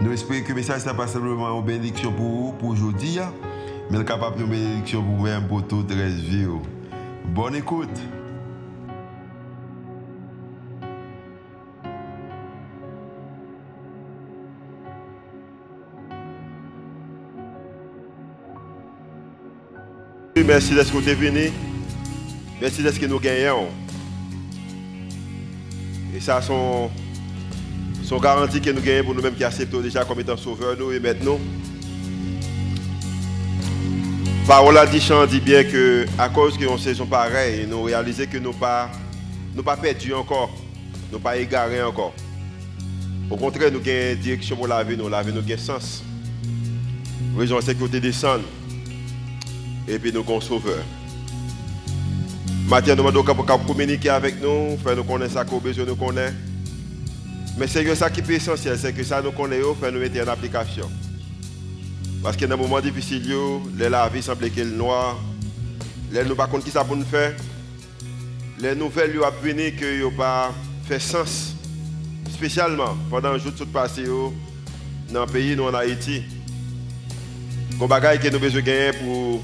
Nous espérons que le message n'est pas simplement une bénédiction pour vous, pour aujourd'hui, hein. mais capable de bénédiction pour vous-même, pour toute la vie. Oh. Bonne écoute. Merci d'être venu. Merci d'être que nous gagnons. Et ça, sont sont garanties que nous gagnons pour nous-mêmes qui acceptons déjà comme étant sauveurs, nous et maintenant. Parole dit, dit bien que à cause que nous saison pareil, nous réalisons que nous pas pas perdus encore, nous pas égarés encore. Au contraire, nous avons une direction pour la vie, nous la vie nous avons sens. Raison c'est que nous et puis nous sommes sauveurs. Maintenant, nous demandons communiquer avec nous, faire nous connaître ça qu'on besoin nous connaître. Mais c'est ça qui est essentiel, c'est que ça nous connaissons, fait nous mettre en application. Parce que dans un moment difficile, la vie semble qu'elle noire. Les nous pas qui ça nous faire? Les nouvelles lui que n'ont pas fait sens. Spécialement pendant le jour tout passé dans le pays, nous en Haïti. Comme bagaille que nous besoin gagner pour,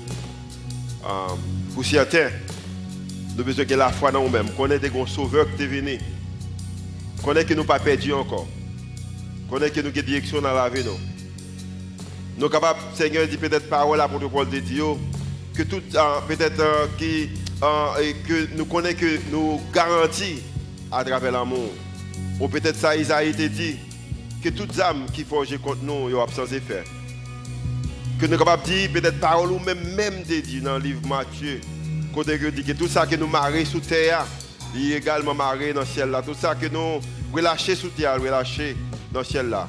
euh, pour certains. Nous avons besoin de la foi dans nous-mêmes. Connaître des sauveurs qui sont venus. Connaît que nous pas perdus encore. Connaît que nous avons direction dans la vie. Nous sommes capables, Seigneur, dit peut-être parole à protocole de Dieu, que tout, euh, peut-être euh, qui, euh, que nous connaissons que nous garantit à travers l'amour. Ou peut-être ça, Isaïe te dit, que toutes âmes qui forgent contre nous, sont absents effet. Que nous sommes capables de dire, peut-être parole ou même, même dit dans le livre Matthieu, que tout ça que nous marrer sous terre, il est également marré dans le ciel là. Tout ça que nous relâcher sous terre, relâcher dans le ciel là.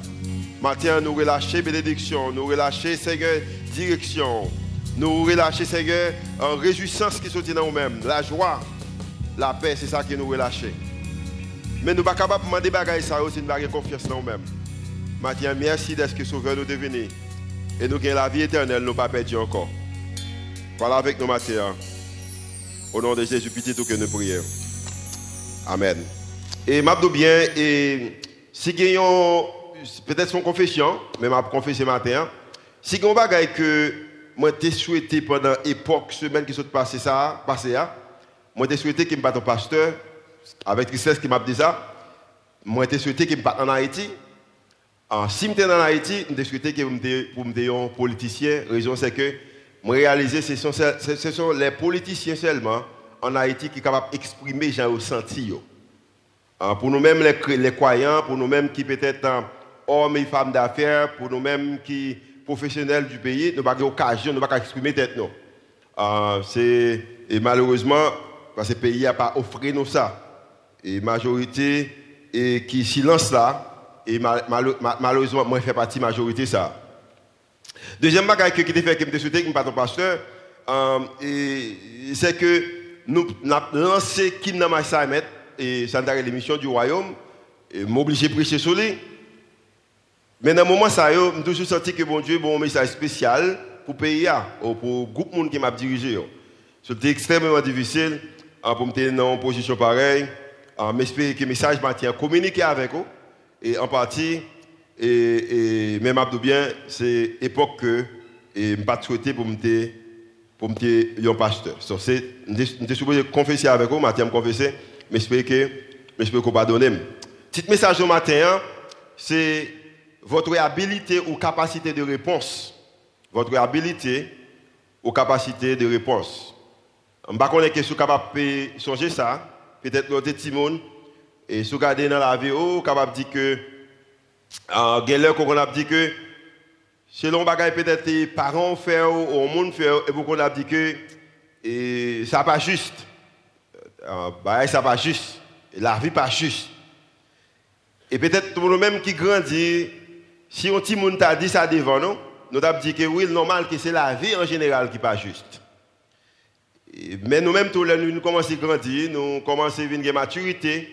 Maintenant, nous relâcher bénédiction, nous relâcher, Seigneur, direction. Nous relâcher, Seigneur, en réjouissance qui sortit dans nous-mêmes. La joie, la paix, c'est ça qui nous relâche. Mais nous ne sommes pas capables de demander des ça aussi, nous avons confiance dans nous-mêmes. Maintenant, merci d'être que Sauveur nous devenir. Et nous avons la vie éternelle, nous ne pas perdu encore. Voilà avec nous, Mathieu. Au nom de Jésus, petit tout que nous prions. Amen. Et m'abdou bien, et si gagnons peut-être son confession, mais m'a confessé matin, si gagnons bagaille que moi t'ai souhaité pendant l'époque, semaine qui s'est passé ça, passé là, moi t'ai souhaité qu'il me batte un pasteur, avec tristesse qui m'a dit ça, moi t'ai souhaité qu'il me batte en Haïti. En, si j'étais en Haïti, je souhaité que pour me politicien, la raison c'est que réaliser ce sont, ce sont les politiciens seulement en Haïti qui sont capables d'exprimer ressenti. Ah, pour nous-mêmes les, croyants, pour nous-mêmes qui peut-être hommes et femmes d'affaires, pour nous-mêmes qui professionnels du pays, nous n'avons pas d'occasion, nous n'avons pas exprimer tête nous. Ah, et malheureusement, parce que le pays n'a pas offert nous ça. Et majorité et qui silence là, et malheureusement, moi je fais partie de la majorité ça. Deuxième chose qui te fait que je souhaité que je pasteur, euh, c'est que nous avons lancé Kim Samet et ça l'émission du royaume, et m'obliger à prêcher sur lui. Mais dans le moment, ça, j'ai toujours senti que bon Dieu bon un message spécial pour le pays, ou pour le groupe de monde qui m'a dirigé. C'était extrêmement difficile hein, pour me tenir dans une position pareille. Hein, j'espère que le message m'a communiqué avec eux. Et en partie, et, et même Abdou bien, c'est l'époque que je pas souhaité pour me pour me un pasteur. So, je suis supposé confesser avec eux, je confesser j'espère que j'espère qu'on pardonne. Petit message au matin, hein, c'est votre habilité ou capacité de réponse. Votre habilité ou capacité de réponse. Je ne sais pas si vous êtes capable de changer ça. Peut-être l'autre petit monde. Et si vous regardez dans la vie, vous capable de dire que, qu'on a dit que, selon les peut-être les parents font ou le monde fait, et vous a dit que, et ça n'est pas juste euh, bah, ça pas juste. La vie pas juste. Et peut-être pour nous-mêmes qui grandit, si un petit monde t'a dit ça devant nous, nous avons dit que oui, normal que c'est la vie en général qui pas juste. Mais nous-mêmes, tous les nous commençons à grandir, nous commençons à venir maturité,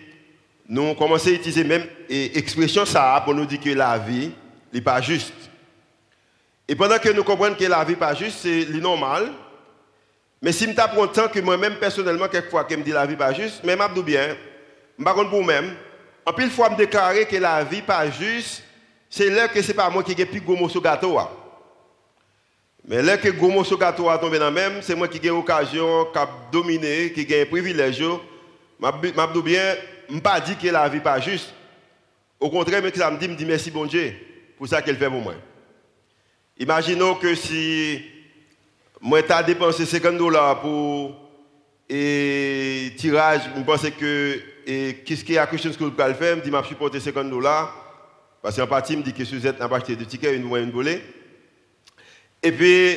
nous commençons à utiliser même expression ça pour nous dire que la vie n'est pas juste. Et pendant que nous comprenons que la vie n'est pas juste, c'est normal. Mais si je prends temps que moi-même, personnellement, quelquefois, que me dit la vie pas juste, mais je bien, je ne pour moi-même, en plus, fois me déclarer que la vie pas juste, c'est là que ce n'est pas moi qui ai plus gros morceau gâteau. Mais là que gros morceau gâteau a tombé dans même, c'est moi qui ai l'occasion, qui a dominé, qui ai un privilège. Je ne bien, je pas dit que la vie pas juste. Au contraire, mais ça me dit, me merci bon Dieu pour ça qu'elle fait pour moi. Imaginons que si moi j'ai dépensé 50 dollars pour et tirage, je pense que qu'est-ce qu'il y a Christian School pour le faire, dit m'a supporté 50 dollars parce qu'en partie me dit que Suzette n'a pas acheté de tickets, une moyenne volée. Et puis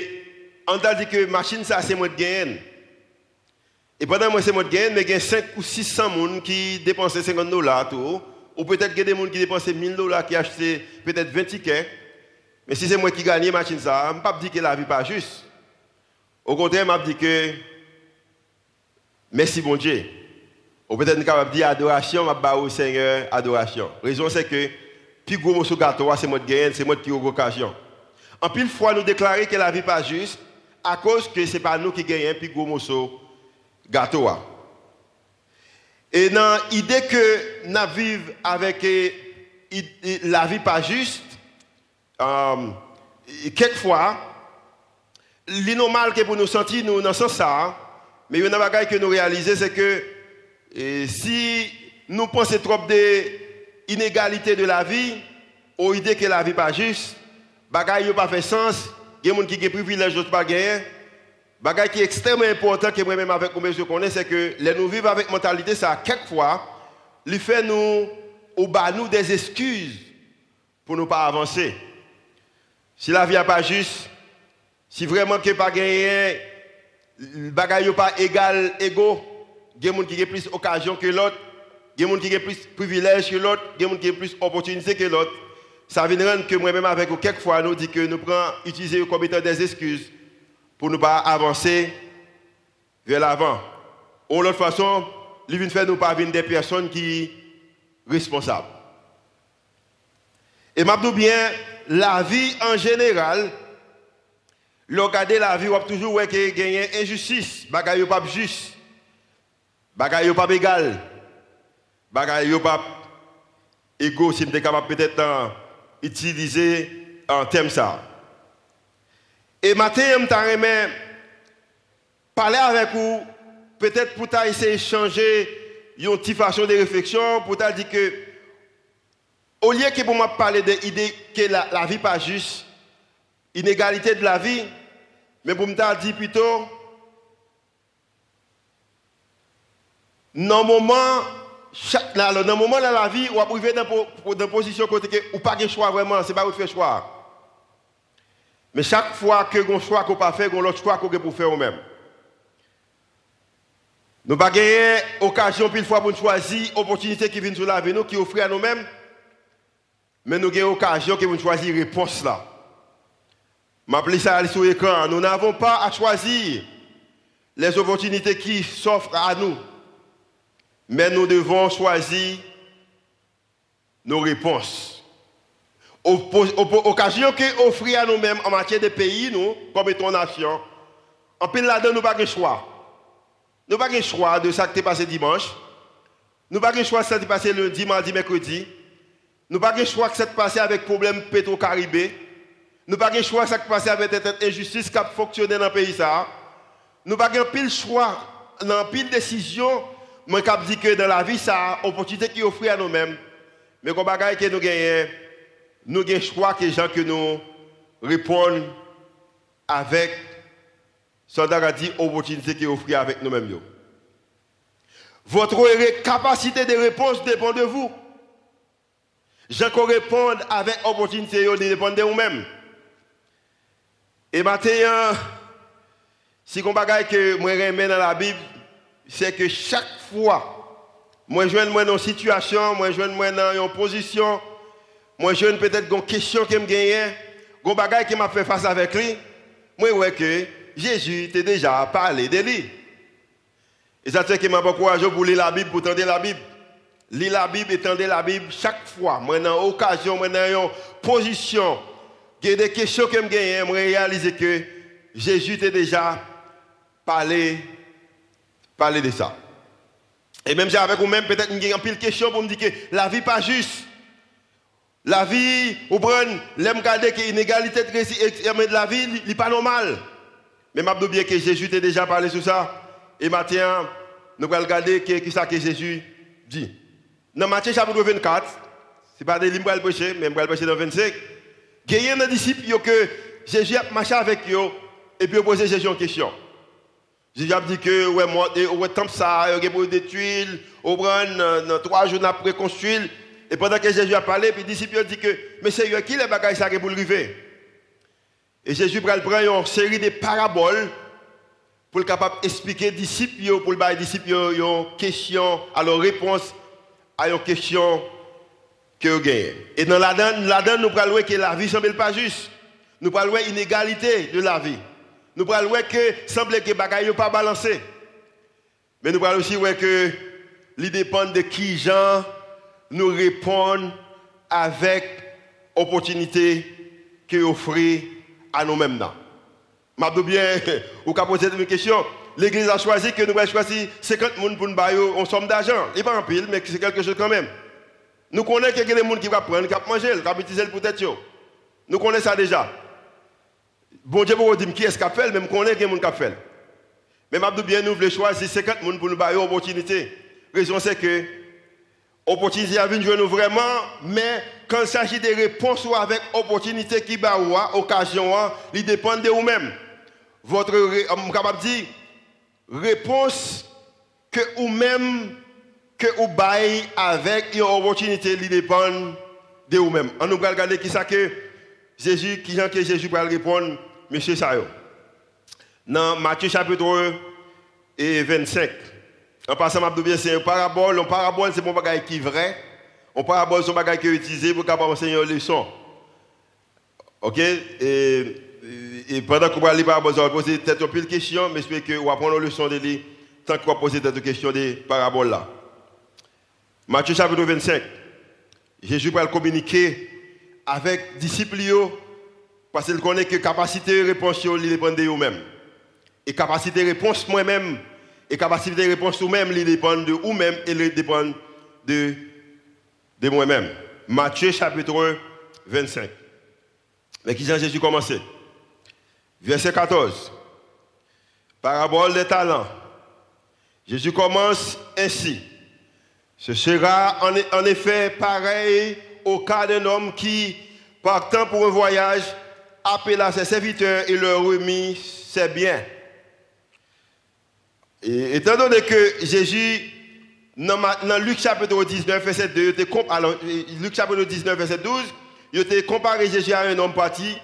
on t'a dit que machine ça c'est moi de gain. Et pendant moi c'est moi de gain, mais il y a 5 ou 600 personnes qui dépensent 50 dollars ou peut-être qu'il y a des gens qui dépensent 1000 dollars qui achètent peut-être 20 tickets. Mais si c'est moi qui gagne machine ça, je ne peux pas dire que la vie n'est pas juste. Au contraire, je dis que merci bon Dieu. Ou peut-être capable dire adoration, je vais au Seigneur adoration. La raison c'est que plus gros morceau c'est moi qui gagne, c'est moi qui ai l'occasion. En pile fois, nous déclarer que la vie n'est pas juste à cause que ce n'est pas nous qui gagnons plus gros morceau gâteau. Et dans l'idée que nous vivons avec la vie pas juste, euh, quelquefois, l'inormal que pour nous sentir, nous dans sens mais il y a une chose que nous réalisons, c'est que si nous pensons trop des inégalités de la vie, ou idée que la vie n'est pas juste, bagaille pas fait sens, il y a des gens qui ont des privilèges, d'autres pas gagner. Bagaille qui est extrêmement important que moi-même avec je connais, c'est que les nous vivons avec mentalité, ça quelquefois, il fait nous, ou bas nous des excuses pour ne pas avancer. Si la vie n'est pas juste, si vraiment que pas gagné, le bagage n'est pas égal, égaux, il y a des gens qui ont plus d'occasion que l'autre, il y a des gens qui ont plus de privilèges que l'autre, des gens qui ont plus d'opportunités que l'autre. Ça vient rendre que moi-même avec vous, quelquefois, nous dit que nous prenons, utiliser comme étant des excuses pour ne pas avancer vers l'avant. Ou l'autre façon, il vient faire nous des personnes qui sont responsables. Et je bien, la vie en général, regarder la vie, on toujours voir qu'il y a injustice, bagaille pas juste, bagaille pas égal, bagaille pas égaux, si je capable peut-être utiliser en termes ça. Et maintenant, je vais parler avec vous, peut-être pour essayer de changer une petite façon de réflexion, pour dire que, au lieu que pour moi parler de l'idée que la, la vie pas juste, inégalité de la vie, mais pour me dire plutôt, dans le moment, dans moment de la vie, on va arriver dans une position côté ou pas de choix vraiment, c'est pas vous faire choix. Mais chaque fois que vous choix qu'on pas faire, vous l'autre choix qu'on pour faire vous-même. Nous pas gagner occasion une fois pour choisir opportunité qui vient sur la vie nous qui offre à nous-mêmes. Mais nous avons occasion que vous choisir réponse là. M'appelez ça sur l'écran. Nous n'avons pas à choisir les opportunités qui s'offrent à nous. Mais nous devons choisir nos réponses occasion que offrir à nous-mêmes en matière de pays, nous, comme étant nation, en pile là-dedans, nous n'avons pas de choix. Nous n'avons pas de choix de ça qui est passé dimanche. Nous n'avons pas de choix de ça qui est passé lundi, mardi, mercredi. Nous n'avons pas de choix de ça qui est passé avec problème pétro-caribé. Nous n'avons pas de choix ça qui est passé avec cette injustice qui a fonctionné dans le pays. Nous n'avons pas de choix, dans pile décision, moi je dis que dans la vie, ça opportunité qui offre à nous-mêmes. Mais comme bagaille que nous gagnons, nous avons choix que les gens que nous répondent avec ce a dit opportunité qui est offerte avec nous-mêmes. Votre capacité de réponse dépend de vous. Gens qui répondent avec opportunité dépend de vous-même. Et maintenant, si on bagaille que moi remets dans la Bible, c'est que chaque fois, moi je moi dans une situation, moi je moi dans une position, moi, je peut-être une question que je gagne, qui m'a fait face avec lui, moi ouais que Jésus t'a déjà parlé de lui. Et ça fait que m'a encouragé pour lire la Bible, pour tendre la Bible. Lire la Bible et tendre la Bible chaque fois. Moi, dans occasion, moi, dans une position, il y a des questions que je gagne, je réaliser que Jésus t'a déjà parlé, parlé de ça. Et même avec vous-même, peut-être une pile question pour me dire que la vie n'est pas juste. La vie, vous prenez, l'aime garder que l'inégalité de la vie, n'est pas normal. Mais je bien que Jésus t'a déjà parlé sur ça. Et maintenant, nous allons regarder ce que, que Jésus dit. Dans Matthieu chapitre 24, ce n'est pas des livres que je prêcher, mais je prêcher dans 25. Il y a des disciples que Jésus a marché avec eux et puis posé Jésus une question. Jésus a dit que, ouais, moi, ouais, ça, il a des tuiles, au trois jours après construire. Et pendant que Jésus a parlé, puis les disciples ont dit que, mais c'est qui les bagages ça pour le? Et Jésus prend une série de paraboles pour être capable d'expliquer aux disciples, pour les disciples une question, alors réponse à une question que. Et dans la donne, nous parlons que la vie semble pas juste. Nous parlons de l'inégalité de la vie. Nous parlons que semble que bagages pas balancé. Mais nous parlons aussi que il dépend de qui gens nous répondent avec opportunité que offre à nous-mêmes. Je bien, vous poser une question. L'église a choisi que nous allons choisir 50 personnes pour nous bailler en somme d'argent. Il n'est pas en pile, mais c'est quelque chose quand même. Nous connaissons qu'il y a des gens qui vont prendre, qui vont manger, qui vont utiliser pour tête. Nous connaissons ça déjà. Bon Dieu vous dire qui est-ce qui a fait, mais nous connaissons est qui a fait. Mais je bien, nous voulons choisir 50 personnes pour nous bailler opportunité. La raison c'est que opportunité a venir nous vraiment, mais quand il s'agit de réponses avec opportunité qui va occasion, il dépend de vous-même. Votre, je capable dire, réponse que vous-même, que vous baillez avec une opportunité, il dépend de vous-même. On nous regarder qui ça que Jésus, qui que Jésus va répondre, monsieur Sayo. Dans Matthieu chapitre 1 et 25. En passant, c'est une parabole. Une parabole, c'est un bagage qui est vrai. Une parabole, c'est un bagage qui est utilisé pour capable enseigner une leçon. OK? Et, et pendant qu'on va lire parabole, on va poser peut-être une de questions, mais j'espère que vous apprendre une leçon de lui tant qu'on va poser cette question des paraboles là. Matthieu chapitre 25. Jésus va communiquer avec les disciples parce qu'il connaît que capacité de réponse, il dépend de vous-même. Et capacité de réponse, moi-même, et capacité de réponse vous-même, il dépend de vous-même et il dépend de, de moi-même. Matthieu chapitre 25. Mais qui Jésus commencé Verset 14. Parabole des talents. Jésus commence ainsi. Ce sera en, effet pareil au cas d'un homme qui, partant pour un voyage, appela ses serviteurs et leur remit ses biens. Et, étant donné que Jésus, dans, Luc chapitre 19, verset 2, alors, Luc chapitre 19, verset 12, il a comparé Jésus à un homme parti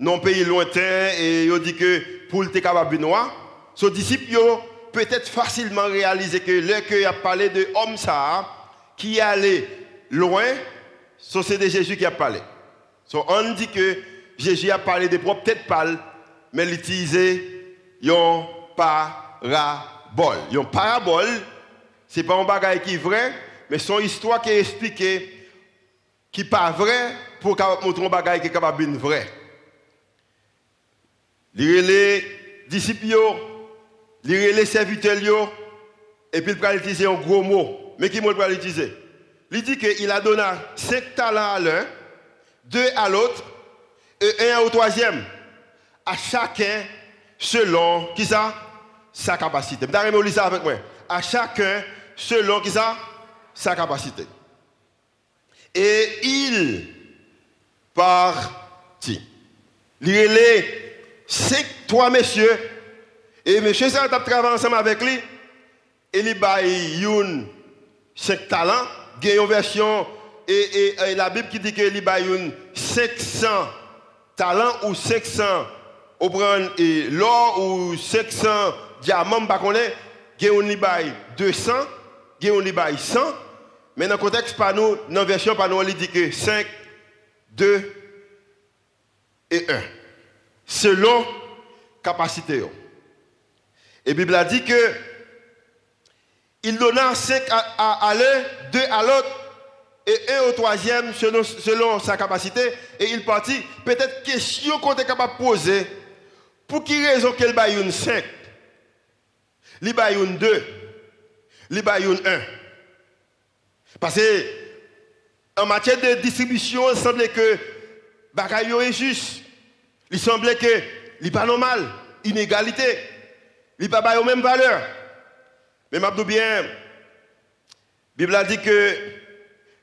dans un pays lointain et il dit que pour être capable noir, son disciple peut-être facilement réaliser que le qu'il a parlé de homme ça, qui allé loin, c'est de Jésus qui a parlé. on dit que Jésus a parlé de propres têtes pâles, mais il utilisait un parabole. Un parabole, ce n'est pas un bagage qui est vrai, mais son histoire qui est expliquée, qui n'est pas vrai, pour montrer un bagage qui est capable de vrai. Les disciples, les serviteurs, et puis il va utiliser un gros mot. Mais qui va l'utiliser? Il dit qu'il a donné 5 talents à l'un, 2 à l'autre, et un au troisième. À chacun selon qui ça? Sa capacité. Vous avez ça avec moi? À chacun selon qui ça? Sa capacité. Et il partit. Il est cinq, trois messieurs. Et monsieur ça a travaillé ensemble avec lui. Et il a une cinq talents. Il y a une version et, et, la Bible dit qu'il a une 500 talents ou 500 au l'or ou 500 diamants, pas il y a 200, il y a 100. Mais dans le contexte, dans la version, pas nous, on dit que 5, 2, et 1. Selon capacité. Et la Bible a dit que il donna 5 à, l'un, 2 à l'autre, et un au troisième selon, selon sa capacité, et il partit. Peut-être question qu'on est capable de poser, pour qui raison qu'elle baille une 5, il baille une 2, il baille une 1. Parce que en matière de distribution, il semblait que bagaille est juste. Il semblait que n'est pas normal, inégalité. Il pas aux mêmes valeurs. Mais je bien, la Bible a dit que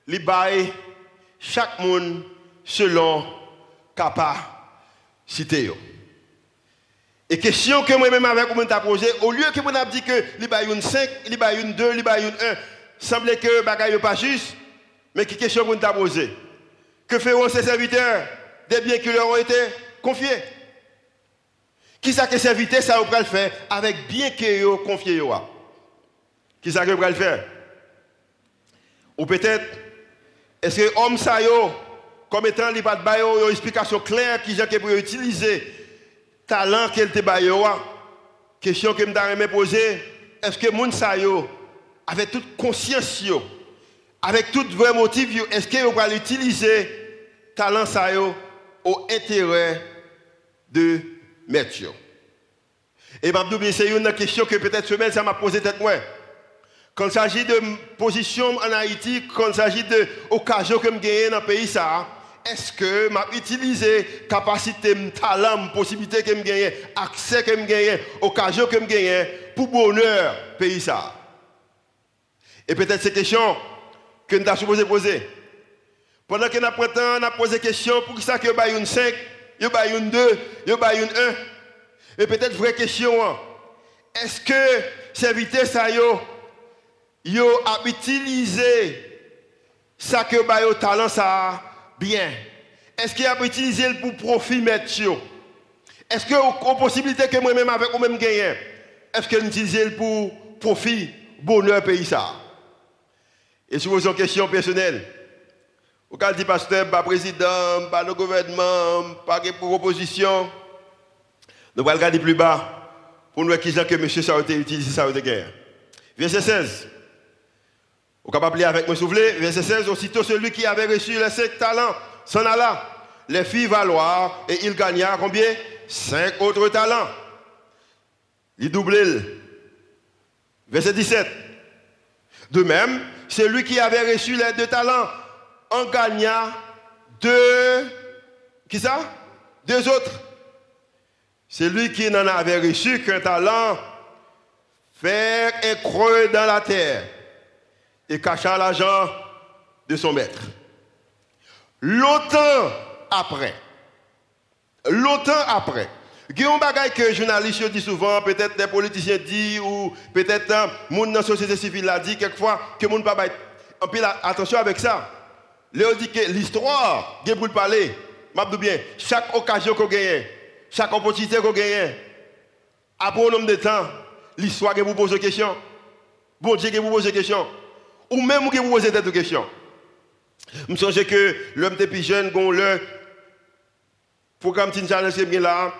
les bail chaque monde selon capacité. Et question que moi-même avec vous posé, au lieu que vous avez dit que les bail une 5, les bail une 2, les bail une 1, semblait que bagaille pas juste, mais qui question que vous posé Que feront ces serviteurs? Des biens qui leur ont été confiés Qui ça que serviteurs ça le faire avec bien qu'ils ont confié Qui ça que vous le faire? Ou peut-être est-ce que homme ça comme étant les pas de une explication claire qui j'ai pour utiliser talent qu'elle te question que me me poser est-ce que moun sa avec toute conscience avec tout vrai motif est-ce que vous va utiliser talent ça au intérêt de mettre et je c'est une question que peut-être semaine ça m'a posé tête moi. Quand il s'agit de position en Haïti, quand il s'agit de l'occasion que je gagne dans le pays, est-ce que je utilisé capacité, talent, possibilité que je gagne, accès que je gagne, occasion que je gagne pour bonheur pays ça? Et peut-être ces questions que nous avons supposé poser. Pendant que nous avons posé des questions pour ça que y une 5, y a une 2, y a une 1. Et peut-être vraie question, hein. est-ce que serviteur ça yo yo a utilisé ça que ba yo talent ça bien? Est-ce qu'il a utilisé pour profit mettre Est-ce que a possibilité que moi-même avec moi-même gagner Est-ce qu'il utilisé pour profit bonheur pays ça? Et si vous avez une question personnelle, vous avez dit pasteur, pas président, pas le gouvernement, pas de proposition, nous allons regarder plus bas pour nous voir que monsieur ça a été utilisé ça a été guerre. Verset 16. Vous capable lire avec moi, s'il Verset 16. Aussitôt celui qui avait reçu les cinq talents s'en alla. Les filles valoir et il gagna combien? Cinq autres talents. Il doublait. Verset 17. De même, celui qui avait reçu les deux talents en gagna deux. Qui ça? Deux autres. Celui qui n'en avait reçu qu'un talent, faire un creux dans la terre et cacha l'argent de son maître. Longtemps après, longtemps après, il y a un bagage que les journalistes souvent, peut-être des politiciens disent, ou peut-être les gens dans la société civile a dit quelquefois que les gens pas attention avec ça. L'histoire, il pour parler, je bien, chaque occasion qu'on gagne, chaque opportunité qu'on gagne, après un nombre de temps, l'histoire vous pose des questions. Bon Dieu vous pose des questions ou même vous posez des questions. Je me que l'homme était plus jeune, le programme Teen Challenge bien là.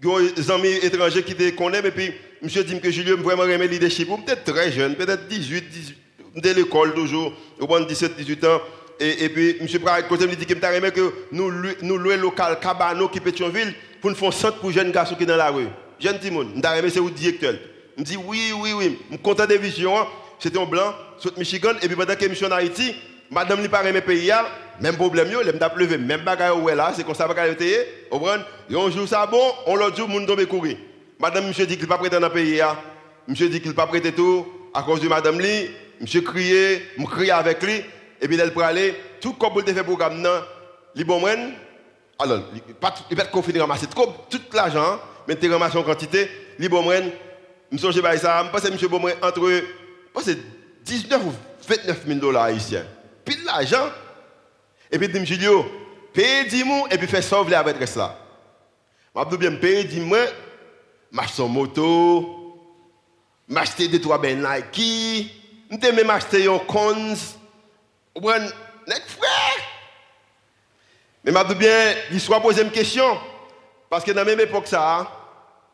Des amis étrangers qui connaissent, et puis monsieur dit que Julien vraiment aimé leadership. Peut-être très jeune, peut-être 18, 18, de l'école toujours, au 17, 18 ans. Et, et puis, M. Prague, côté me dit qu'il me que nous, nous louons local Cabano qui Pétionville pour nous faire un centre pour jeunes garçons qui sont dans la rue. Jeune Timon, je me c'est le directeur. Je me dit oui, oui, oui, je suis content des visions. Hein c'était un blanc, sur Michigan, et puis pendant que je suis en Haïti, madame n'est pas mes pays, même problème, elle m'a pleuvé, même bagaille où là, c'est comme ça qu'elle était, au brun, un jour ça bon, on l'autre jour, monde tombe courir. Madame, monsieur dit qu'il pas prêté dans le pays, monsieur dit qu'il pas prêté tout, à cause de madame Li, monsieur criait, je criais avec lui, et puis elle pour aller, tout comme vous fait programme, non, li bon alors, il peut être confiné ramasser tout l'argent, mais tu ramasses en quantité, li bon je pense que monsieur Beaumont entre c'est 19 ou 29 000 dollars haïtiens. Puis l'argent. Et puis, je Julio, paye 10 000 et puis fais sauver avec là. Je dis bien, paye 10 000, m'achète son moto, m'acheter des trois ben Nike, je même acheter un cons. Ou bien, frère. Mais m'a bien, l'histoire pose une question. Parce que dans la même époque, ça,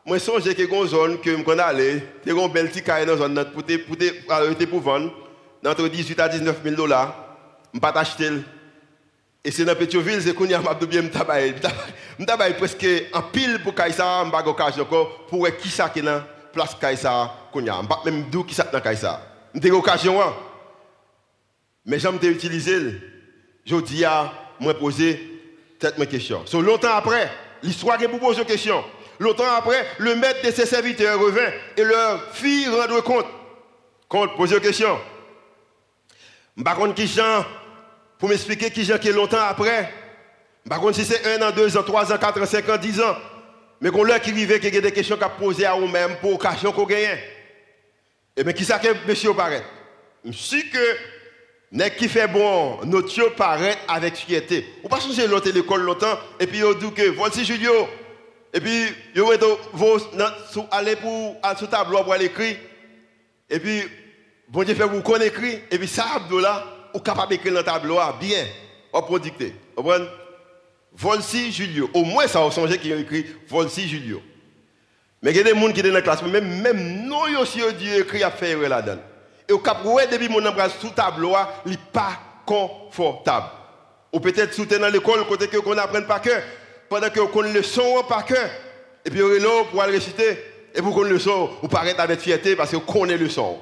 moi, je songe que une zone que je aller, c'est une belle petite dans la zone pour vendre, entre 18 à 19 000 dollars. Je ne pas acheter. Et c'est dans Pétionville, c'est qu'on y a bien m'tabaye presque en pile pour Kaisa, m'bag occasion pour qui ça qui dans place Kaisa qu'on y a. Même d'où qui ça dans occasion. Mais j'aime utiliser. Je dis à moi poser mes question. So, longtemps après, l'histoire qui vous pose une question. Longtemps après, le maître de ses serviteurs revint et leur fit rendre compte. Compte, poser une question. Par contre, qui Jean, pour m'expliquer qui Jean qui est longtemps après. Par contre, si c'est un an, deux ans, trois ans, quatre ans, cinq ans, dix ans. Mais qu'on leur qui arrive, qui a des questions qu'à poser à vous-même pour occasion qu'on gagne. Et eh bien, qui ça que monsieur paraît? Je que Nek qui fait bon, notre paraît avec fierté. Ou pas changer l'autre l'école longtemps, et puis vous dit que voici Julio. Et puis, vous allez pour sur tableau pour l'écrit. Et puis, bon Dieu fait vous connaître écrit. Et puis, ça, là, vous capable d'écrire dans le tableau bien. Vous pouvez dicter. Vous Julio. Au moins, ça va changer qui a écrit Voici Julio. Mais il y a des gens qui sont dans la classe, même, même nous aussi, Dieu écrit à faire là-dedans. Et au cap depuis mon embrase sous tableau, il n'est pas confortable. Ou peut-être sous dans l'école, côté que qu'on apprenne par cœur, pendant que qu'on le son par cœur. Et puis on est pour aller réciter. Et pour qu'on le son, ou paraître avec fierté parce qu'on connaît le son.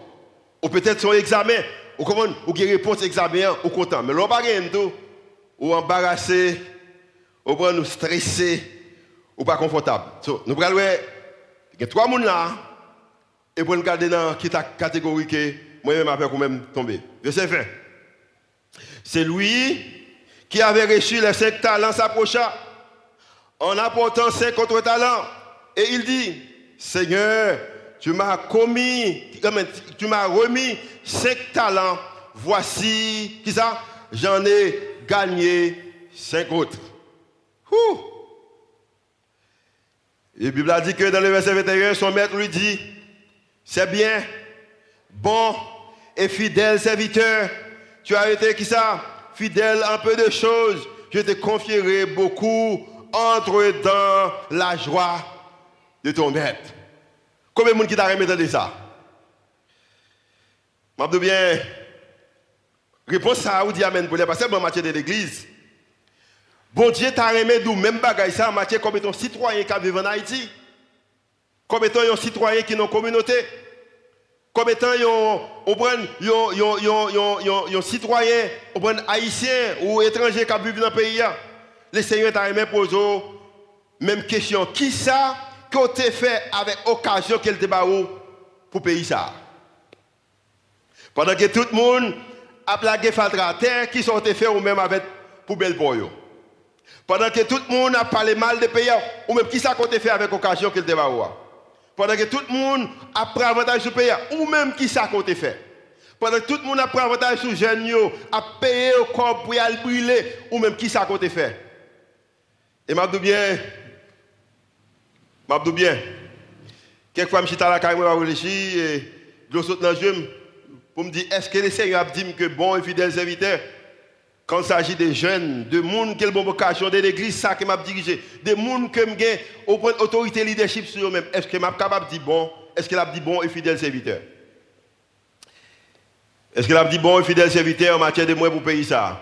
Ou peut-être son examen, ou comment, ou qui réponse examen, ou content. Mais l'on pas ou embarrassé, ou pas nous stressé, ou pas confortable. So, nous allons il y trois personnes là, et pour nous garder dans la catégorie moi-même après quand même tombé. Verset 20. C'est lui qui avait reçu les cinq talents s'approcha en apportant cinq autres talents. Et il dit, Seigneur, tu m'as commis, tu m'as remis cinq talents. Voici, qui ça? J'en ai gagné cinq autres. Ouh. La Bible a dit que dans le verset 21, son maître lui dit, c'est bien, bon et fidèle serviteur. Tu as été qui ça? Fidèle un peu de choses. Je te confierai beaucoup. Entre dans la joie de ton maître. Combien de monde qui t'a remis de ça? Je bien. Réponse à ou dit Amen pour les passer en matière de l'église. Bon Dieu t'a remis d'où? Même bagaille ça en matière comme étant citoyen qui vivent en Haïti. Comme étant un citoyen qui est dans communauté comme étant un citoyen haïtien ou étranger qui vivent dans le pays. Le Seigneur t'a même posé même question. Qui ça qu'on t'a fait avec occasion qu'elle te pour pays ça? Pendant que tout le monde a plagué Fatra terre, qui sont fait ou même avec pour belle Pendant que tout le monde a parlé mal de pays, ou même qui ça qu'on t'a fait avec occasion qu'elle te pendant que tout le monde a pris avantage le pays, ou même qui ça qu'on fait. Pendant que tout le monde a pris avantage sur les jeunes, a payé au corps pour aller brûler, ou même qui ça qu'on fait. Et dit bien, dit bien, quelquefois je suis à la caille, je réfléchir, et je saute dans le jeu, pour me dire, est-ce que le Seigneur a dit que bon et fidèle serviteur, quand il s'agit des jeunes, de monde qui ont une vocation, de l'église, ça qui m'a dirigé, de monde qui ont autorité leadership sur eux-mêmes, est-ce que m'a capable de dire bon, est-ce qu'il a dit bon et fidèle serviteur? Est-ce qu'il a dit bon et fidèle serviteur en matière de moi pour payer ça?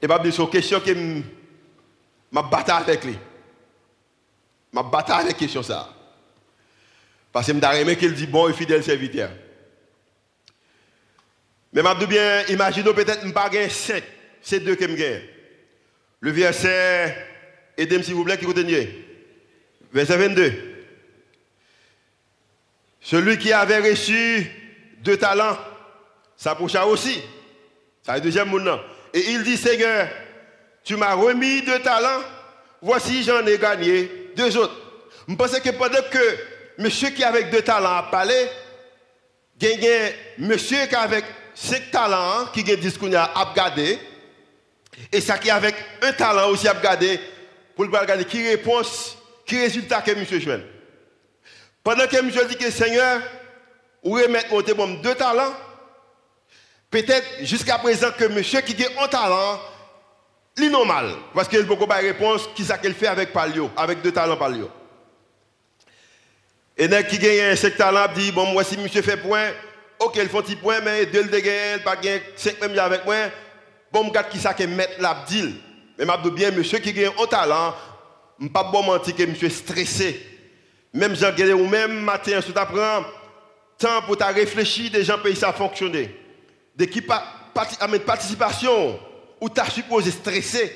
Et pas c'est une question que m'a battu avec lui. M'a battu avec question ça. Parce que je me qu'il dit bon et fidèle serviteur. Mais je bien, imaginez peut-être que pas 5. C'est deux que je Le verset, aidez-moi s'il vous plaît, qui continue. Verset 22. Celui qui avait reçu deux talents s'approcha aussi. C'est le deuxième monde. Et il dit, Seigneur, tu m'as remis deux talents, voici j'en ai gagné deux autres. Je pense que pendant que monsieur qui avec deux talents a parlé, a monsieur qui avec cinq talents qui ont dit a gardé, et ça qui avec un talent aussi a gardé, pour le regarder qui réponse, qui résultat que monsieur joue. Pendant que monsieur dit que Seigneur, ou remettre mon deux talents, peut-être jusqu'à présent que monsieur qui a un talent, l'inormal. Parce qu'il ne peut pas réponse qui ça fait avec palio, avec deux talents palio. Et qui gagne 5 talents dit bon moi si monsieur fait point, OK, il font petit point mais deux le gagne, pas gagne 5 même avec moi. Bon regarde qui ça que mettre la dit. Mais m'a bien monsieur qui gagne un talent, pas bon mentir que monsieur stressé. Même Jean ou même matin tu t'apprends temps pour réfléchir des gens pays ça fonctionner. De qui participation ou tu as supposé stresser.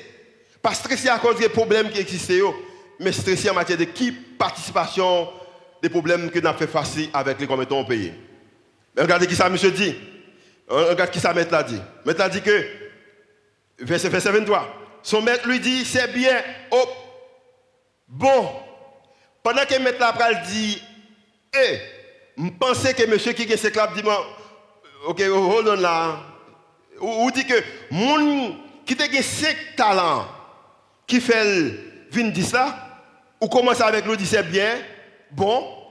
Pas stresser à cause des problèmes qui existent, mais stresser en matière de qui participation des problèmes que nous avons fait face avec les commettants au pays. Regardez qui ça, monsieur dit. Regardez qui ça, maître l'a dit. Maître l'a dit que, verset, verset 23, son maître lui dit, c'est bien, oh, bon. Pendant que maître l'a dit, eh, je pensais que monsieur qui a ce club dit, ok, hold on là. Ou dit que, mon qui a 5 talents, qui fait 20 là, ou commence avec lui, dit c'est bien, bon,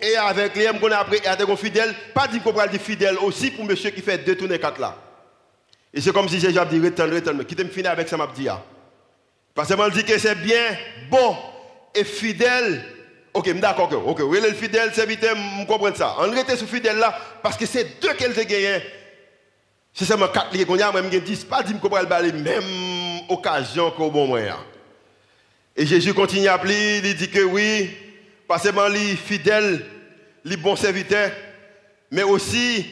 et avec les qu'on après et avec fidèle, pas dit qu'on va dire fidèle aussi pour monsieur qui fait deux tournées quatre là. Et c'est comme si j'ai dit retourne, retourne, qui me finir avec ça m'a dit. Parce que moi dit que c'est bien, bon et fidèle. Ok, d'accord, ok, ok. le fidèle, serviteur, je comprends ça. On reste sur fidèle là parce que c'est deux qu'elle a gagné. C'est seulement quatre liés qu'on a, même 10, pas dit qu'on va le même occasion qu'au bon moyen. Et Jésus continue à appeler, il dit que oui, pas seulement les fidèles, les bons serviteurs, mais aussi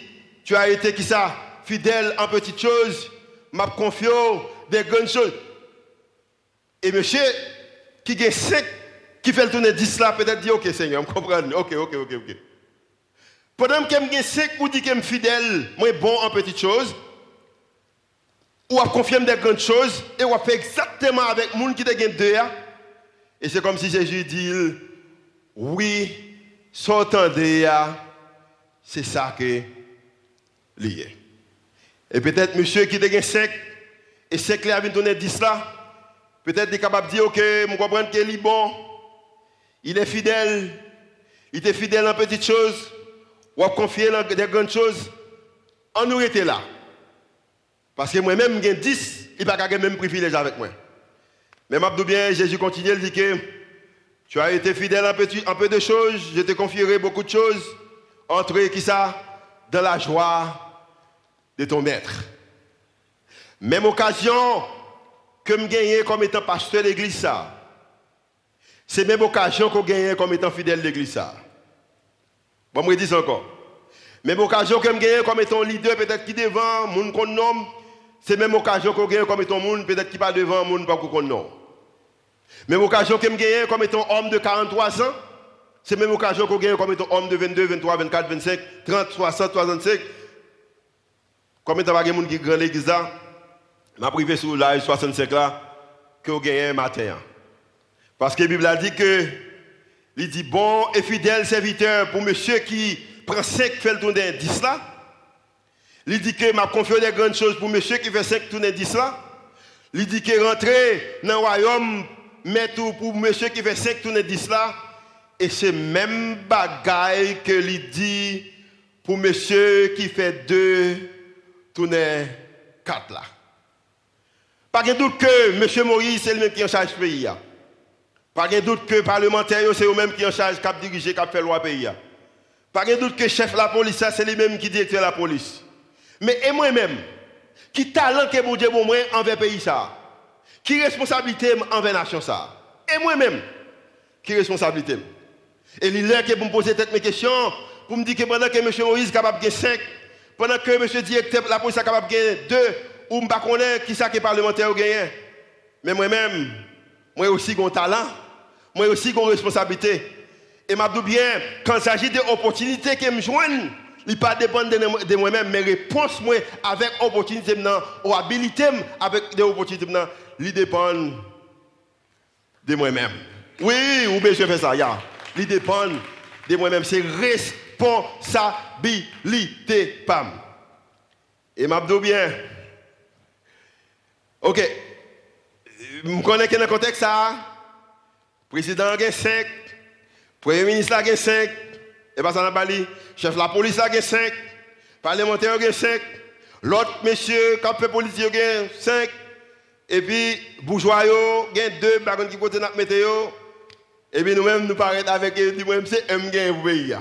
tu as été qui ça, fidèle en petites choses, m'a confié des grandes choses. Et monsieur, qui est sec, qui fait le tourner 10 là, peut-être dit, ok Seigneur, je comprends, ok, ok, ok, ok. Pendant que je suis sec ou dit que je suis fidèle, moi bon en petites choses, ou à confirmer des grandes choses, et ou à faire exactement avec le monde qui te gagne deux. Et c'est comme si Jésus dit, oui, s'entendez, c'est ça que lié. Et peut-être monsieur qui est sec, et sec là vient donner 10 là, peut-être il est capable de dire, ok, je comprends qu'il est bon, il est fidèle, il est fidèle en petites choses, ou à confier dans des grandes choses, on nous était là. Parce que moi-même, j'ai 10, il n'y a pas le même privilège avec moi. Mais je bien, Jésus continue, il dit que tu as été fidèle en, petit, peu de choses, je te confierai beaucoup de choses. Entrez qui ça? Dans la joie de ton maître. Même occasion que je gagné comme étant pasteur de l'église. C'est même occasion que je gagné comme étant fidèle de l'église. Bon, je me dis encore. Même occasion que je gagné comme étant leader, peut-être qui devant, moun qu'on nomme. C'est même occasion que je gagné comme étant moun, peut-être qui pas devant, moun pas qu'on nomme. Même occasion que je gagne comme étant homme de 43 ans, c'est même occasion que je gagne comme étant homme de 22, 23, 24, 25, 30, 60, 65. Comme étant gens qui grand l'église là, m'a privé sur l'âge 65 là, que je gagne un matin. Parce que la Bible a dit que, il dit bon et fidèle serviteur pour monsieur qui prend 5 fait le tour 10 là. Il dit que m'a confié des grandes choses pour monsieur qui fait 5 tourner 10 là. Il dit que rentrer dans le royaume mais tout pour monsieur qui fait 5 tournées 10 là, et c'est même bagaille que lui dit pour monsieur qui fait 2 tournées 4 là. Pas de doute que monsieur Moïse, c'est lui-même qui en charge le pays. Pas de doute que parlementaire, c'est eux-mêmes qui en charge, qui dirigé, qui fait loi pays. Pas de doute que chef de la police, c'est lui-même qui dirige la police. Mais et moi-même, qui talent que mon Dieu bon moi envers pays ça qui responsabilité envers la nation ça? Et moi-même, qui responsabilité Et il est pour me poser mes questions, pour me dire que pendant que M. Moïse est capable de 5, pendant que M. directeur la police est capable de 2, ou je ne sais pas qui ça qui est parlementaire ou gagné. Mais moi-même, moi aussi j'ai un talent, moi aussi j'ai responsabilité. Et je bien, quand il s'agit d'opportunités que je li pa depande de mwen men, men repons mwen avèk opotinitèm nan, ou abilitèm avèk de opotinitèm nan, li depande de mwen men. Oui, ou mè jè fè sa, ya. Li depande de mwen men, se responsabilite pam. E mabdou bien. Ok, m konen ken nan kontek sa, prezident gen sek, premier ministre gen sek, et pas ça Bali, chef de la police a 5, parlementaire a 5, l'autre monsieur, cap politique a 5, Et puis, bourgeois, il y a deux personnes qui côté notre météo. Et puis nous-mêmes, nous paraissons avec eux, nous-mêmes, c'est un gain pour pays.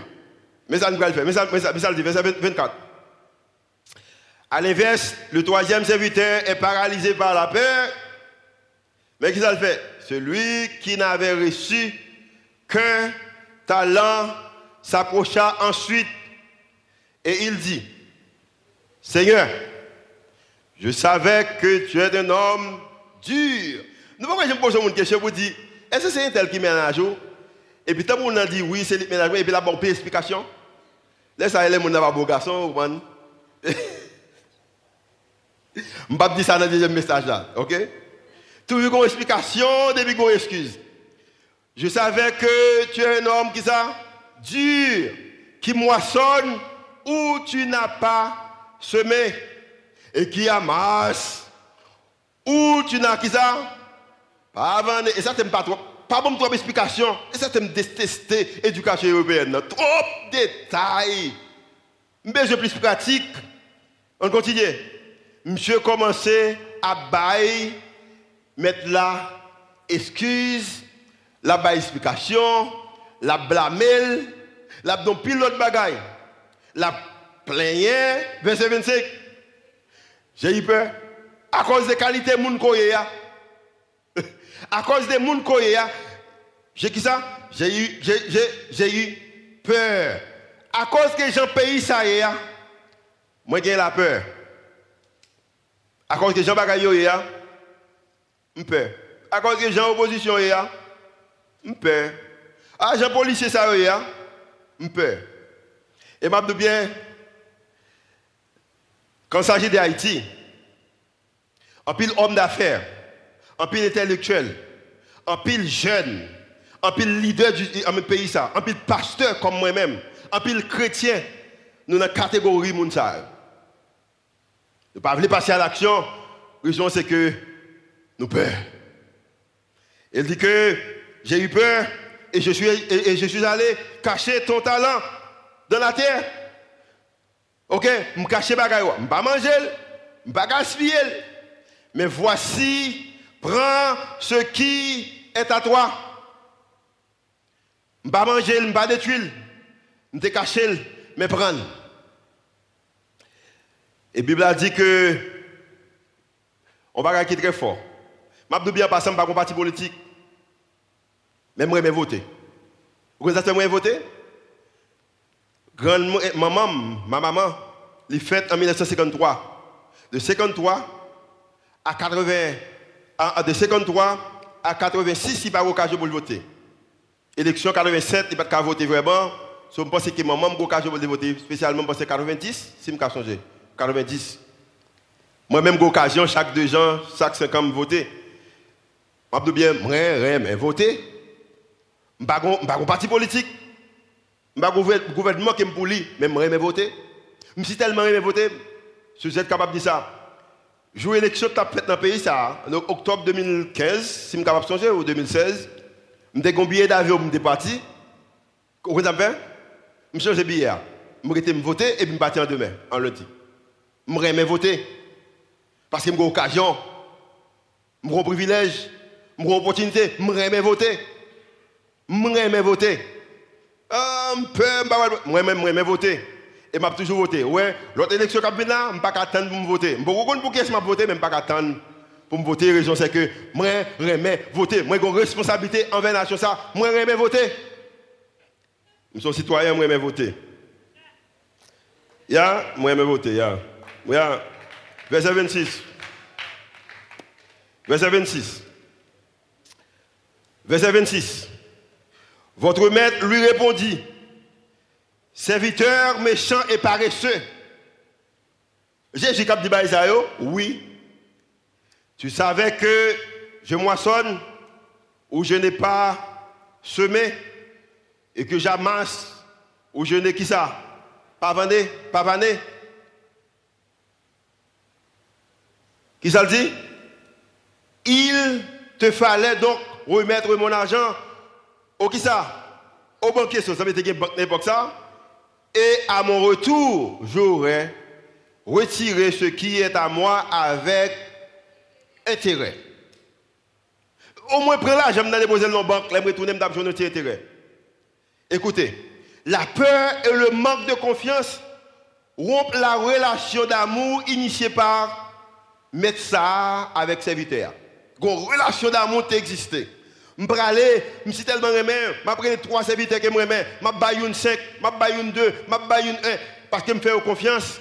Mais ça, nous va le faire. Mais ça, mais ça, mais ça le dit, verset 24. À l'inverse, le troisième serviteur est paralysé par la peur. Mais qui ça le fait? Celui qui n'avait reçu qu'un talent s'approcha ensuite et il dit, Seigneur, je savais que tu es un homme dur. Nous pourquoi je me pose une question pour dire, est-ce que c'est un tel qui mène à jour Et puis tout le monde dit oui, c'est lui qui jour, et puis là, bon, explication. Laisse aller, mon n'a beau garçon. Je ne pas dire ça dans le deuxième message là, ok? Toujours une explication, depuis une excuse. Je savais que tu es un homme qui ça? Dur, qui moissonne où tu n'as pas semé et qui amasse où tu n'as qui ça? Et ça t'aime pas trop pas bon trop d'explication et ça t'aime détester éducation européenne. Trop de détails. Mais je plus pratique. On continue. Monsieur commençait à bailler mettre la excuse la baille explication la blâmer la don pilote bagaille la plaigner verset 25 j'ai eu peur. À cause des qualités moun koyea. À cause des moun koyea. J'ai qui ça? J'ai eu, j'ai eu peur. À cause que gens pays ça y moi j'ai la peur. À cause que gens bagay yo ya, peur. À cause que gens opposition ya, peur. À gens policier ça ya, peur. Et m'a bien quand il s'agit d'Haïti, en pile homme d'affaires, en pile intellectuel, en pile jeune, en pile leader du pays, ça, en pile pasteur comme moi-même, en pile chrétien, nous dans la catégorie mondiale. Nous ne pas passer à l'action, la raison c'est que nous peur. Il dit que j'ai eu peur et je suis, et je suis allé cacher ton talent dans la terre. Ok, je cache bagay, je pas manger, je pas gaspiller. Mais voici, prends ce qui est à toi. Je pas manger, je pas détruire. Je te caché, mais prends. Et la Bible a dit que on va qui très fort. Je ne bien passer par un parti politique. Mais je vais voter. Vous avez voter? Grand maman, ma maman, les fête en 1953. De 53 à 80, de 53 à 86, il n'y a pas d'occasion pour voter. Élection 87, il n'y a pas de voter vraiment. Je pense que maman a l'occasion pour voter, spécialement parce que 90, si je me changé. 90. Moi-même, j'ai l'occasion, chaque deux ans, chaque cinq ans, de voter. Je dis bien, je voter. Je ne suis pas un parti politique. Je ne suis pas un gouvernement qui me polie, mais je voter. Je suis tellement aimé voter, je suis capable de dire ça. Jouer l'élection que tu as dans le pays, ça, octobre 2015, si je suis capable de changer, ou 2016, je suis un billet d'avion, je suis parti. Vous Je suis changé billet. Je suis voter et je suis parti en demain, en lundi. Je suis voter. Parce que j'ai une occasion, j'ai un privilège, j'ai une opportunité, je suis voter. Suis voter. Ah, je suis voter et m'a toujours voté. Ouais, l'autre élection qui a là, je pas attendre pour me voter. Je ne pour qui je voter, mais je pas attendre pour me voter. La raison c'est que moi remets voter. Moi j'ai une responsabilité envers la nation ça. Moi voter. Je suis citoyen, moi remets voter. Ya, moi remets voter, ya. Ya. Verset 26. Verset 26. Verset 26. Votre maître lui répondit Serviteur méchant et paresseux. Jésus dit oui. Tu savais que je moissonne ou je n'ai pas semé et que j'amasse ou je n'ai qui ça? Pas vanné. Qui ça le dit? Il te fallait donc remettre mon argent au qui ça? Au banquier, ça veut dire que ça et à mon retour, j'aurai retiré ce qui est à moi avec intérêt. Au moins, prends l'argent, je déposer dans la banque, je retourner, je un intérêt. Écoutez, la peur et le manque de confiance rompent la relation d'amour initiée par ça avec serviteur. Une relation d'amour existait. Je aller, je suis tellement aimé, je prends trois serviteurs qui m'aiment, je baille une cinq, je baille une deux, je baille une un, parce que me fait confiance.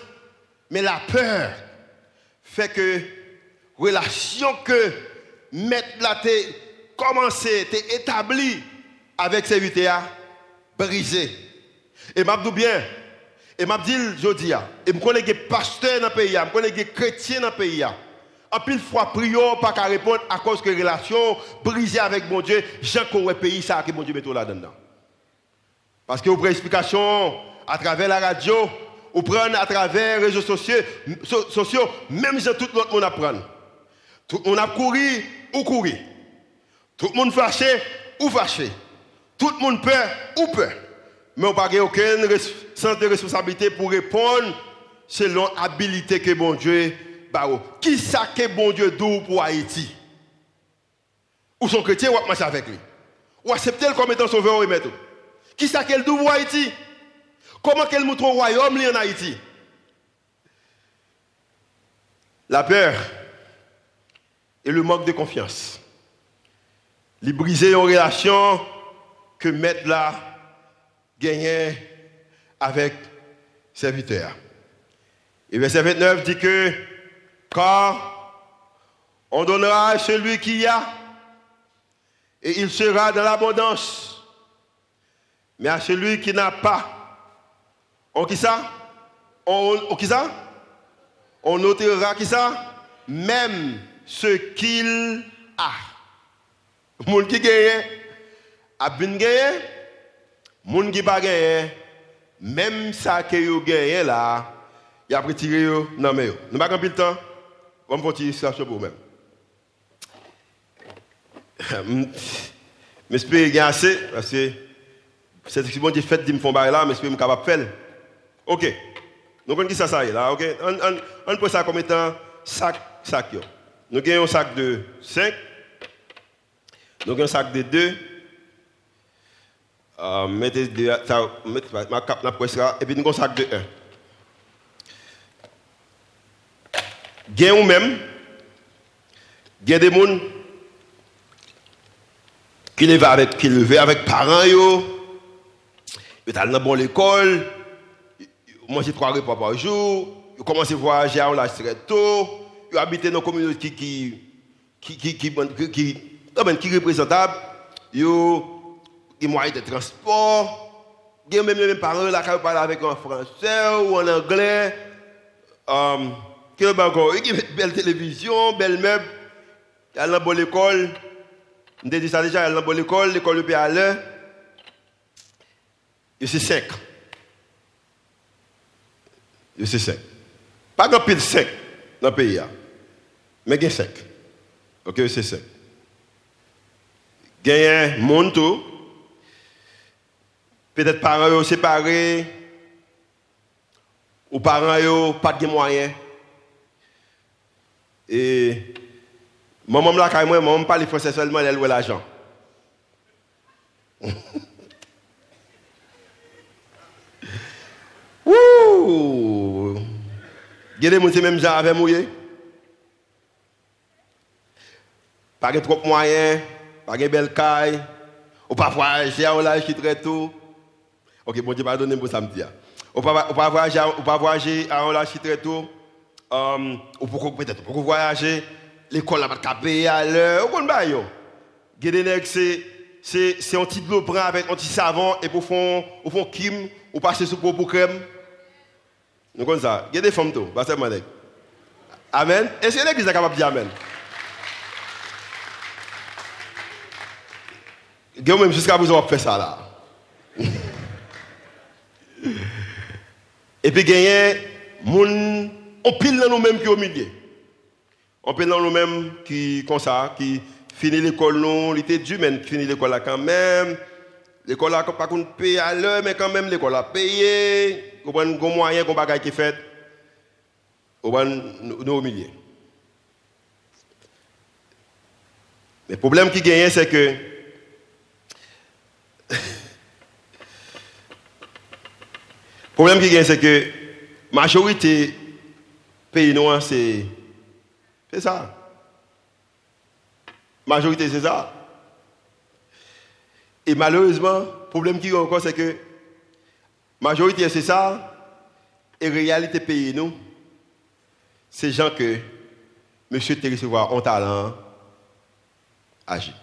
Mais la peur fait que relation que mettre la commencé, t'es établi avec serviteur brisé. Et m'a dit bien, et je dis, et me connais des pasteurs dans le pays, je connais des chrétiens dans le pays. En pile fois, prions pas qu'à répondre à cause que relation brisée avec mon Dieu, j'ai qu'on pays ça que mon Dieu met là-dedans. Parce que vous prenez explication à travers la radio, vous prenez à travers les réseaux sociaux, même si tout le monde apprend. Tout le monde a couru ou couru. Tout le monde fâché ou fâché. Tout le monde peur ou peur. Mais on n'a pas aucun sens de responsabilité pour répondre selon l'habilité que bon Dieu. Qui ça que bon Dieu doux pour Haïti? Ou son chrétien ou marcher avec lui? Ou accepter le comme étant sauveur et maître? Qui ça qu'elle doux pour Haïti? Comment qu'elle montre au royaume en Haïti? La peur et le manque de confiance. Les briser en relation que maître là gagné avec serviteur. Et verset 29 dit que car on donnera à celui qui a, et il sera dans l'abondance. Mais à celui qui n'a pas, on qui ça? On, qui ça? On notera qui ça? Même ce qu'il a. Moun qui gagne, a bien gagné, moun qui pas gagné, même ça que vous là, il a retiré nous pas le temps. On va continuer ça pour vous-même. Mais je peux assez, parce que c'est ce que Dieu fait de me faire là, mais je peux capable de faire. Ok. Donc on dit ça, ça y est là, ok? On, prend ça comme étant sac, sac. Nous avons un sac de 5. Nous avons un sac de 2. Euh, mettez deux, ça, mettez ma cape la presse là, et puis nous avons un sac de 1. Gen ou même, gen des gens qui levaient avec, qui levaient avec parents, yo, ils allaient dans l'école, ils mangeaient trois repas par jour, ils commençaient à voyager à très tôt, ils habitaient dans une communauté qui, qui, qui, qui, qui, qui, qui, représentable, ils des moyens de transport, même parents qui parlent avec en français ou en anglais. Um, il y a belle télévision, belle meuble, y a bonne école. A dit ça déjà, y a bonne école, l'école de à l'heure. Et c'est sec. Et c'est sec. Pas de pile sec dans le pays, mais il sec. Ok, sec. Il y a un monde tout. Peut-être parents séparés, ou parents pas de moyens. E, maman la kay mwen, maman pali franse selman el wè la jan. Wou! Gede moun se menm jan avè mouye. Page trop mwayen, page bel kay, ou pa voyaje a ou la chi tre tou. Ok, bon di pa donen pou samdi ya. Ou pa voyaje a ou la chi tre tou. Um, ou pour peut-être pour voyager, l'école n'a pas payer à l'heure, ou quoi yo? c'est c'est c'est un petit bleu avec un petit savon et pour fond au fond kim ou passer sous pour crème. Nous comme ça. Il y a des femmes tout, pas seulement Amen. Est-ce que l'église est capable de dire amen? Vous même jusqu'à vous avoir fait ça là. et puis gagner moun on pile dans nous-mêmes qui au milieu. On pile dans nous-mêmes qui, comme ça, qui finit l'école, non, il était dur, mais finit l'école là quand même. L'école là, pas qu'on paye à l'heure, mais quand même, l'école a payé. On a un moyen, qu'on bagaille qui fait. On nous au milieu. Mais le problème qui gagne, c'est que le problème qui gagne, c'est que la majorité pays noirs, c'est ça. Majorité, c'est ça. Et malheureusement, le problème qui est encore, c'est que majorité, c'est ça. Et réalité pays, nous, c'est gens que monsieur te recevoir un talent, agir.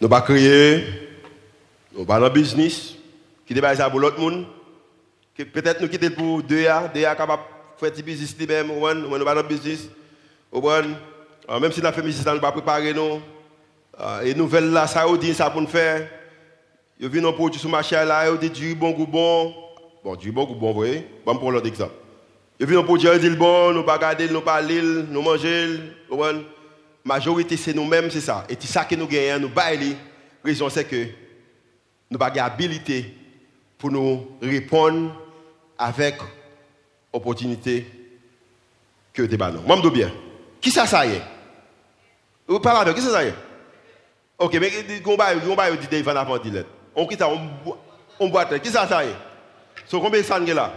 Nous pas créer, nous pas dans business, qui débat ça pour l'autre monde. Peut-être nous quitter pour deux ans, deux ans capable de faire du business même, nous pas dans business. Même si la fait business, nous pas préparer nous. Ah, et nouvelle là, ça dit ça pour nous faire. Yo vient un produit sur le marché là, du bon goût bon. Bon, du bon goût bon, vous voyez. Bon pour l'autre exemple. Yo vient un produit dit le bon, nous pas garder, nous pas nous manger, La majorité c'est nous-mêmes, c'est ça. Et c'est ça que nous gagnons, nous baillons. Raison c'est que nous pas habilité pour nous répondre avec opportunité que tu as. Moi, je bien. Qui ça, ça y est Vous parlez avec qui ça, ça y est Ok, mais on va dire qu'il va avant dire. On quitte, on boite. Qui ça, ça y est So combien de sangue là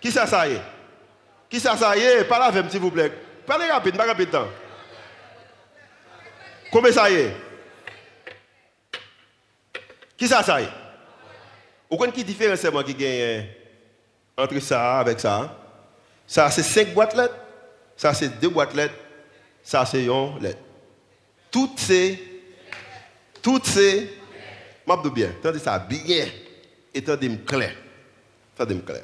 Qui ça, ça y est Qui ça, ça y est Parlez avec s'il vous plaît. Parlez rapide, pas rapide temps. Combien ça y est Qui ça, ça y est Vous connaissez qui différence qui gagne entre ça avec ça. Ça, c'est cinq boîtes lettres. Ça, c'est deux boîtes lettres. Ça, c'est une lettre. Toutes ces, toutes ces, m'abdou bien. Tandis ça bien. Et tandis clair. Tandis clair.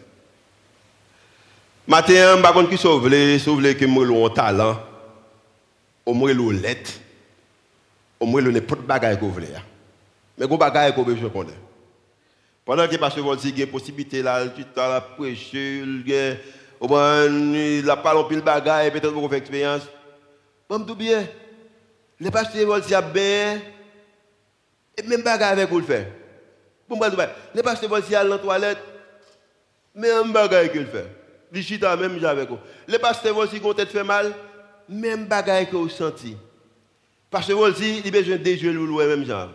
Matin, je ne sais pas qui sauve, sauve que moi, j'ai un talent. Au moins, j'ai une lettre. Au moins, j'ai n'importe quoi que vous voulez. Mais vous bagage que vous voulez, je connais. Pendant que Pasteur Volsi a possibilité là, tout à la prêcher, il a parlé pile bagaille, peut-être qu'on fait expérience. Bon, tout bien. Le pasteur Volsi a bien, et même bagaille avec vous le fait. Bon, bon tout bien. Le pasteur Volsi a la toilette, même bagaille qu'il fait. Le chita même avec vous. Le pasteur Volsi quand tête fait mal, même bagaille que vous sentez. Pasteur Volsi, il a besoin de déjeuner ou même genre.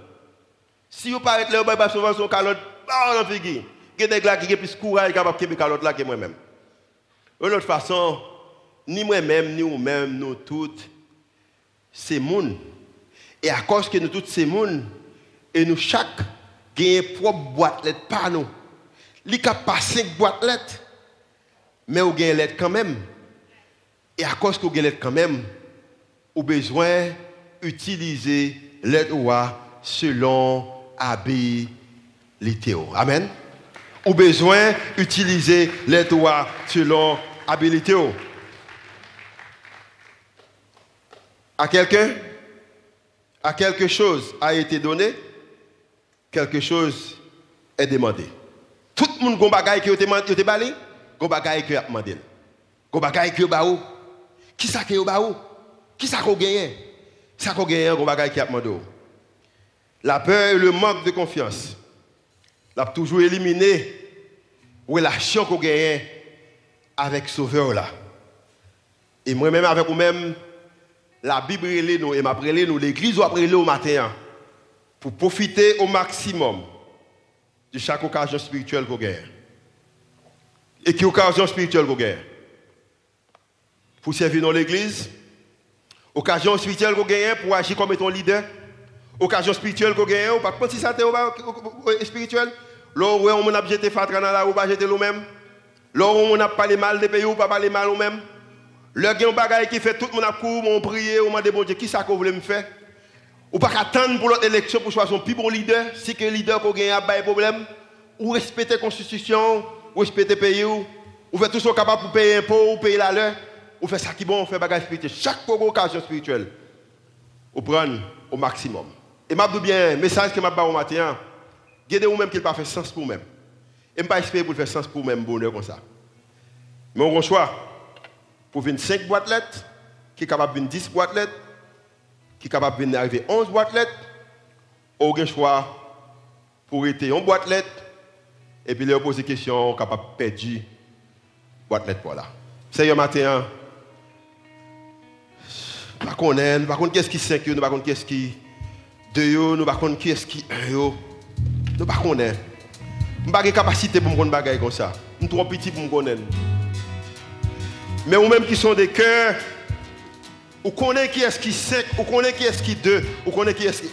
Si vous parlez là, vous ne pouvez pas son calotte. Pas. Il y a des gars qui ont plus courage capable de là que moi-même. De toute façon, ni moi-même, ni vous-même, nous toutes, c'est monde. Et à cause que nous tous, c'est monde, et nous, chaque, avons propre boîte lettres par nous. Il n'y pas cinq boîtes lettres, mais vous avez lettres quand même. Et à cause que vous avez lettres quand même, vous besoin d'utiliser lettres selon Amen. Avez besoin d'utiliser lettres selon habilité. À quelqu'un? À quelque chose a été donné? Quelque chose est demandé. Tout le monde a bagaille qui a demandé, qui a bagaille qui a demandé. Gon bagaille qui a Qui ça qui a Qui ça qui gagné? Qui gagné, gon bagaille qui a demandé? La peur et le manque de confiance l'a toujours éliminé relation qu'on gagne avec Sauveur là. Et moi-même avec vous-même, la Bible nous et m'a l'église ou après au matin pour profiter au maximum de chaque occasion spirituelle qu'on gagne. Et qui occasion spirituelle qu'on gagne Pour servir dans l'église, occasion spirituelle qu'on gagne pour agir comme étant leader, occasion spirituelle qu'on gagne, pas si ça spirituel. Là on a jeté fatra dans la ou pas jeter nous-mêmes. Là où on a parlé mal des pays ou pas parlé mal nous-mêmes. Là bagage qui fait tout le monde a couru, on prié, on m'a demandé qui ça qu'on voulait me faire? Ou pas attendre pour l'autre élection pour choisir un plus bon leader. Si que leader qu'on gagne a problème, ou respecter la constitution, ou respecter le pays, ou, ou tout ce capable pour payer impôts, ou payer la leur, ou faire ça qui est bon, on fait bagage spirituel. Chaque occasion spirituelle, ou prendre au maximum. Et m'a bien, message que m'a au matin, gardez vous même qu'il pas fait sens pour vous-même. Et pas espérer pour faire sens pour vous-même bonheur comme ça. Mais on a un choix pour venir 5 boîtes lettres, qui est capable de venir 10 boîtes lettres, qui est capable d'arriver 11 boîtes lettres, aucun choix pour être en boîte lettres, et puis leur poser des questions, capable de perdre boîte lettres. C'est un matin, pas connaître, nous pas qu'est-ce qui 5 nous pas connaître qu'est-ce qui 2 nous pas connaître qu'est-ce qui 1 Nous pas connaître. Nous pas capacité pour me connaître bagaille comme ça. Nous trop petits pour me connaître. Mais ou même qui sont des cœurs, ou connaît qui est-ce qui 5, ou connaît qui est-ce qui 2, ou connaît qui est-ce qui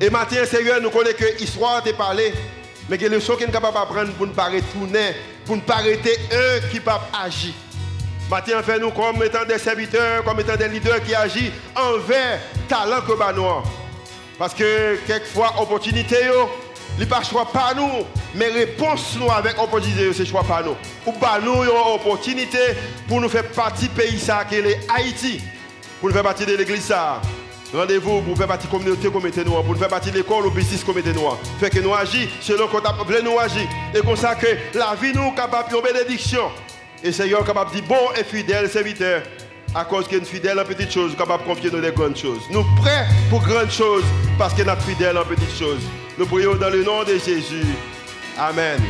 1. Et maintenant, Seigneur, nous connaissons que l'histoire t'a parlé, mais que le son qui est capable d'apprendre pour ne pas retourner, pour ne pas arrêter un qui peut agir. Maintenant, fait nous comme étant des serviteurs, comme étant des leaders qui agissent envers talent que nous Parce que quelquefois, opportunité, ce n'est pas choix pas nous, mais réponse nous avec opportunité, c'est choix pas nous. Ou pas nous, une opportunité pour nous faire partie du pays ça, qui est Haïti, pour nous faire partie de l'église Rendez-vous pour faire partie de la communauté comme nous, pour faire partie de l'école ou business comme nous. Fait que nous agissons selon qu'on a nous agir. Et comme ça la vie nous capable de bénédiction. Et Seigneur capable de dire bon et fidèle serviteur. À cause qu'il est fidèle en petites choses, capable de confier nous des grandes choses. Nous prêts pour grandes choses parce qu'il est fidèle en petites choses. Nous prions dans le nom de Jésus. Amen.